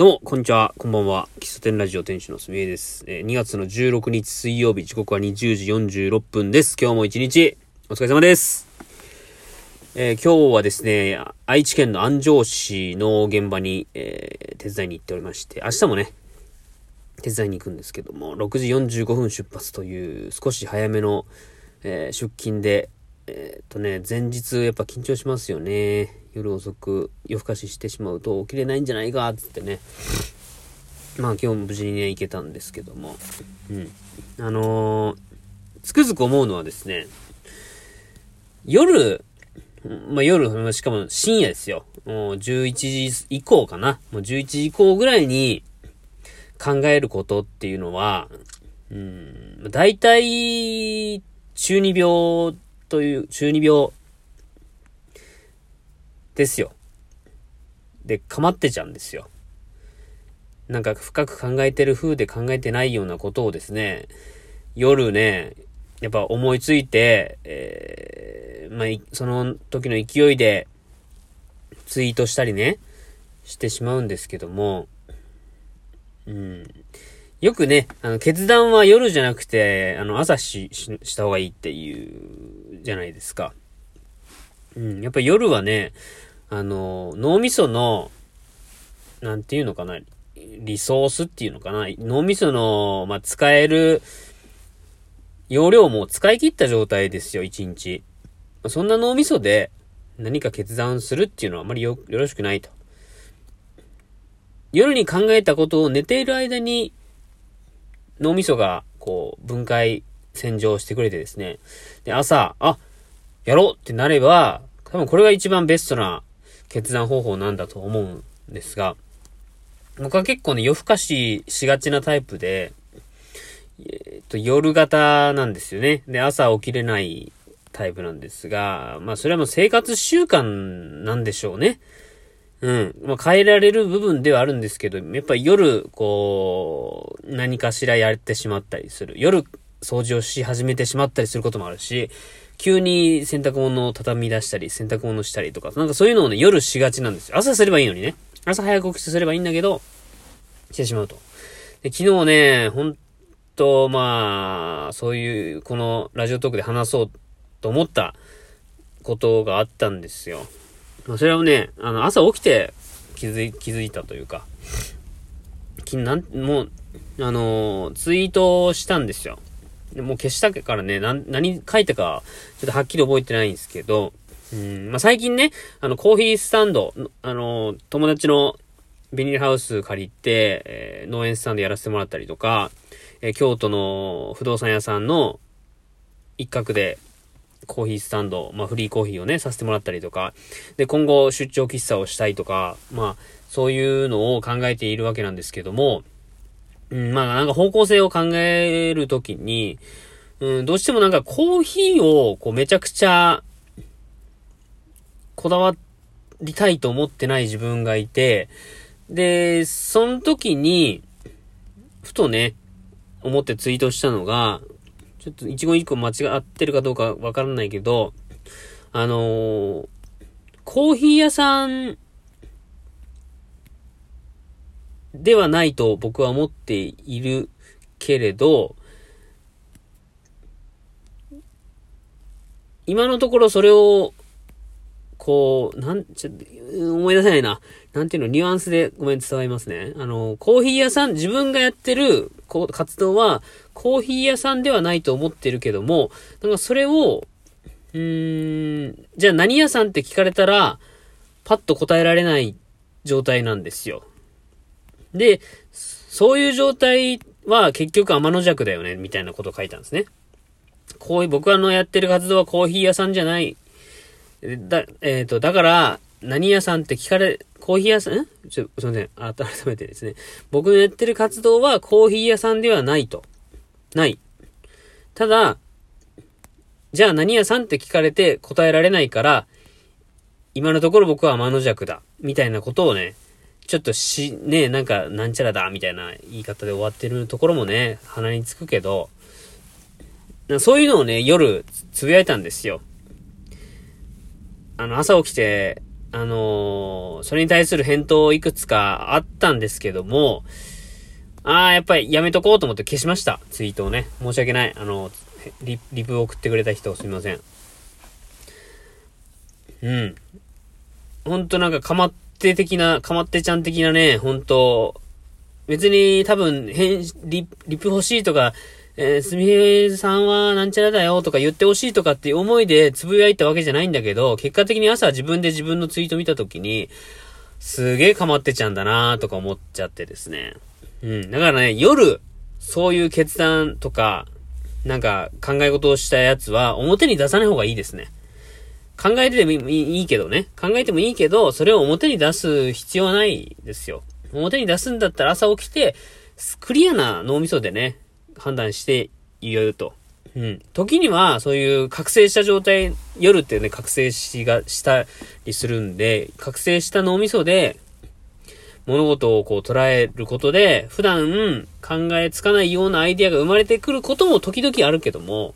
どうも、こんにちは、こんばんは。喫茶店ラジオ店主のすみえです。えー、2月の16日水曜日、時刻は20時46分です。今日も一日、お疲れ様です。えー、今日はですね、愛知県の安城市の現場に、えー、手伝いに行っておりまして、明日もね、手伝いに行くんですけども、6時45分出発という少し早めの、え出勤で、えっとね、前日やっぱ緊張しますよね。夜遅く夜更かししてしまうと起きれないんじゃないか、つってね。まあ今日も無事にね、行けたんですけども。うん。あのー、つくづく思うのはですね、夜、まあ夜、しかも深夜ですよ。もう11時以降かな。もう11時以降ぐらいに考えることっていうのは、うん、大体、中二病という、中二病ですよ。で、かまってちゃうんですよ。なんか深く考えてる風で考えてないようなことをですね、夜ね、やっぱ思いついて、えー、まあ、その時の勢いでツイートしたりね、してしまうんですけども、うん。よくね、あの、決断は夜じゃなくて、あの、朝し、し、した方がいいっていう、じゃないですか。うん。やっぱ夜はね、あの、脳みその、なんていうのかな、リソースっていうのかな、脳みその、まあ、使える、容量も使い切った状態ですよ、一日。そんな脳みそで何か決断するっていうのはあまりよ、よろしくないと。夜に考えたことを寝ている間に脳みそがこう分解洗浄してくれてですね。で、朝、あ、やろうってなれば、多分これが一番ベストな決断方法なんだと思うんですが、僕は結構ね、夜更かししがちなタイプで、えっと、夜型なんですよね。で、朝起きれないタイプなんですが、まあそれはもう生活習慣なんでしょうね。うん。まあ変えられる部分ではあるんですけど、やっぱり夜、こう、何かしらやってしまったりする。夜、掃除をし始めてしまったりすることもあるし、急に洗濯物を畳み出したり、洗濯物したりとか、なんかそういうのをね、夜しがちなんですよ。朝すればいいのにね。朝早く起きてすればいいんだけど、してしまうと。で、昨日ね、ほんと、まあ、そういう、このラジオトークで話そうと思ったことがあったんですよ。まあ、それをね、あの、朝起きて気づい、気づいたというか、きなん、もう、あの、ツイートしたんですよ。もう消したからね、何書いたか、ちょっとはっきり覚えてないんですけど、うん、まあ、最近ね、あの、コーヒースタンド、あの、友達のビニールハウス借りて、えー、農園スタンドやらせてもらったりとか、えー、京都の不動産屋さんの一角で、コーヒースタンド、まあ、フリーコーヒーをね、させてもらったりとか、で、今後出張喫茶をしたいとか、まあ、そういうのを考えているわけなんですけども、うん、まあなんか方向性を考えるときに、うん、どうしてもなんかコーヒーをこうめちゃくちゃこだわりたいと思ってない自分がいて、で、その時に、ふとね、思ってツイートしたのが、ちょっと一言一個間違ってるかどうかわからないけど、あのー、コーヒー屋さんではないと僕は思っているけれど、今のところそれを、こう、なん、ちょ、思い出せないな。なんていうの、ニュアンスでごめん伝わりますね。あの、コーヒー屋さん、自分がやってる、こう、活動は、コーヒー屋さんではないと思ってるけども、なんかそれを、うーん、じゃあ何屋さんって聞かれたら、パッと答えられない状態なんですよ。で、そういう状態は結局天の弱だよね、みたいなことを書いたんですね。こういう、僕はのやってる活動はコーヒー屋さんじゃない。だ、えっ、ー、と、だから、何屋さんって聞かれ、コーヒー屋さん、んちょ、すいません。改めてですね。僕のやってる活動はコーヒー屋さんではないと。ない。ただ、じゃあ何屋さんって聞かれて答えられないから、今のところ僕は天の弱だ。みたいなことをね、ちょっとし、ね、なんか、なんちゃらだ、みたいな言い方で終わってるところもね、鼻につくけど、そういうのをね、夜、つぶやいたんですよ。あの、朝起きて、あのー、それに対する返答いくつかあったんですけども、ああ、やっぱりやめとこうと思って消しました。ツイートをね。申し訳ない。あの、リリプを送ってくれた人すみません。うん。ほんとなんかかまって的な、かまってちゃん的なね、ほんと、別に多分、変、リリプ欲しいとか、えー、すみへさんはなんちゃらだよとか言ってほしいとかっていう思いでつぶやいたわけじゃないんだけど、結果的に朝自分で自分のツイート見たときに、すげえかまってちゃんだなとか思っちゃってですね。うん。だからね、夜、そういう決断とか、なんか考え事をしたやつは表に出さない方がいいですね。考えてもいいけどね。考えてもいいけど、それを表に出す必要はないですよ。表に出すんだったら朝起きて、クリアな脳みそでね、判断して言うと。うん。時には、そういう覚醒した状態、夜ってね、覚醒しが、したりするんで、覚醒した脳みそで、物事をこう捉えることで、普段考えつかないようなアイディアが生まれてくることも時々あるけども、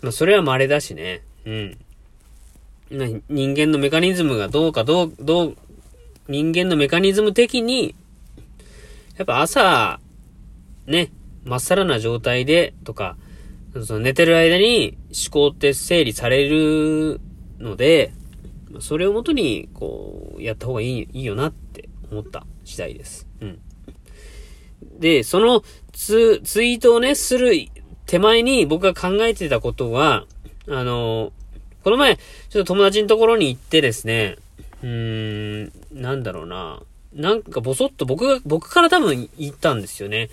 まあ、それは稀だしね。うん。人間のメカニズムがどうかどう、どう、人間のメカニズム的に、やっぱ朝、ね、まっさらな状態でとか、その寝てる間に思考って整理されるので、それをもとに、こう、やった方がいい、いいよなって思った次第です。うん。で、そのツ、ツイートをね、する手前に僕が考えてたことは、あの、この前、ちょっと友達のところに行ってですね、うーん、なんだろうな。なんかぼそっと僕が、僕から多分言ったんですよね。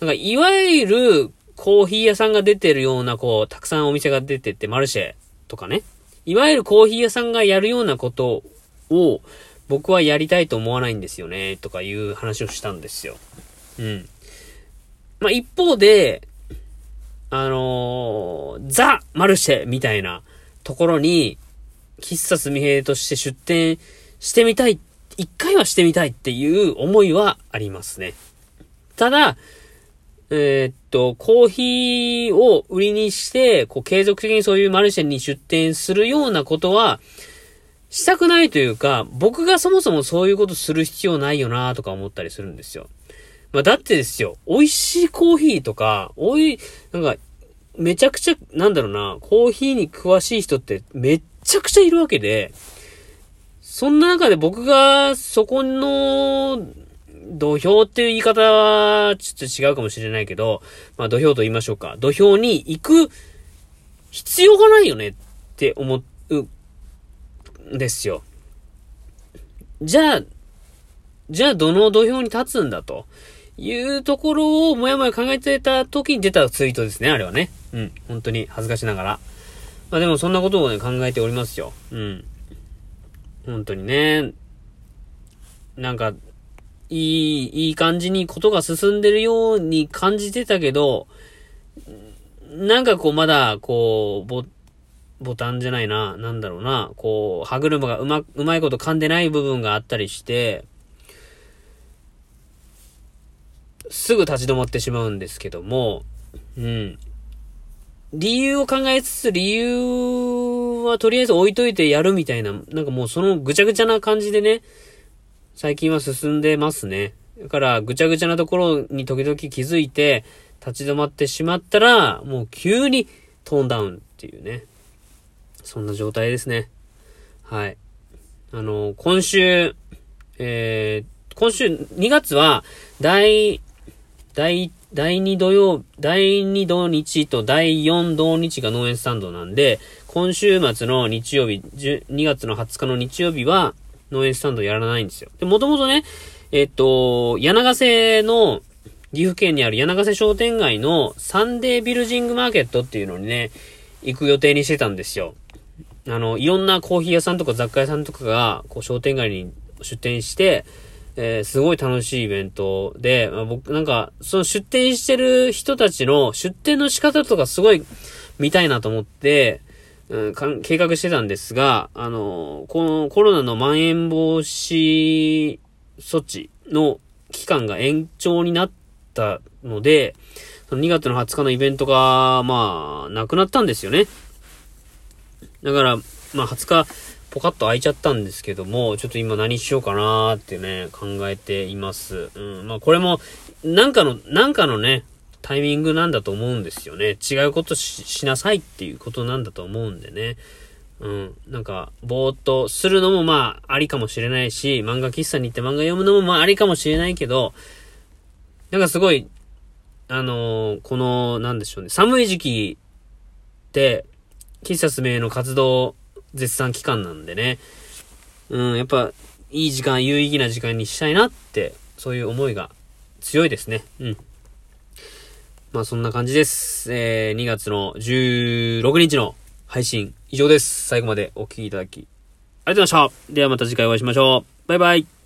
なんか、いわゆるコーヒー屋さんが出てるような、こう、たくさんお店が出てて、マルシェとかね。いわゆるコーヒー屋さんがやるようなことを、僕はやりたいと思わないんですよね、とかいう話をしたんですよ。うん。まあ、一方で、あのー、ザ・マルシェみたいなところに、喫茶すみへとして出店してみたい、一回はしてみたいっていう思いはありますね。ただ、えー、っと、コーヒーを売りにして、こう、継続的にそういうマルシェに出店するようなことは、したくないというか、僕がそもそもそういうことする必要ないよなとか思ったりするんですよ。まあ、だってですよ、美味しいコーヒーとか、おい、なんか、めちゃくちゃ、なんだろうな、コーヒーに詳しい人ってめっちゃくちゃいるわけで、そんな中で僕がそこの土俵っていう言い方は、ちょっと違うかもしれないけど、まあ土俵と言いましょうか。土俵に行く必要がないよねって思うんですよ。じゃあ、じゃあどの土俵に立つんだというところをもやもや考えてた時に出たツイートですね、あれはね。うん。本当に恥ずかしながら。まあでもそんなことをね、考えておりますよ。うん。本当にね。なんか、いい、いい感じにことが進んでるように感じてたけど、なんかこうまだ、こう、ボ、ボタンじゃないな、なんだろうな、こう、歯車がうま、うまいこと噛んでない部分があったりして、すぐ立ち止まってしまうんですけども、うん。理由を考えつつ、理由はとりあえず置いといてやるみたいな、なんかもうそのぐちゃぐちゃな感じでね、最近は進んでますね。だから、ぐちゃぐちゃなところに時々気づいて、立ち止まってしまったら、もう急にトーンダウンっていうね。そんな状態ですね。はい。あの、今週、えー、今週2月は、第、第、第2土曜、第2土日と第4土日が農園スタンドなんで、今週末の日曜日、2月の20日の日曜日は、農園スタンドやらないんですよ。で、もともとね、えっと、柳瀬の、岐阜県にある柳瀬商店街のサンデービルジングマーケットっていうのにね、行く予定にしてたんですよ。あの、いろんなコーヒー屋さんとか雑貨屋さんとかが、こう商店街に出店して、えー、すごい楽しいイベントで、まあ、僕なんか、その出店してる人たちの出店の仕方とかすごい見たいなと思って、うん、計画してたんですが、あの、このコロナのまん延防止措置の期間が延長になったので、その2月の20日のイベントが、まあ、なくなったんですよね。だから、まあ20日、ポカッと開いちゃったんですけども、ちょっと今何しようかなーってね、考えています。うん。まあこれも、なんかの、なんかのね、タイミングなんだと思うんですよね。違うことしなさいっていうことなんだと思うんでね。うん。なんか、ぼーっとするのもまあ、ありかもしれないし、漫画喫茶に行って漫画読むのもまあ、ありかもしれないけど、なんかすごい、あのー、この、なんでしょうね、寒い時期って、喫茶すめの活動絶賛期間なんでね、うん、やっぱ、いい時間、有意義な時間にしたいなって、そういう思いが強いですね。うん。まあそんな感じです。えー、2月の16日の配信以上です。最後までお聴きいただき、ありがとうございました。ではまた次回お会いしましょう。バイバイ。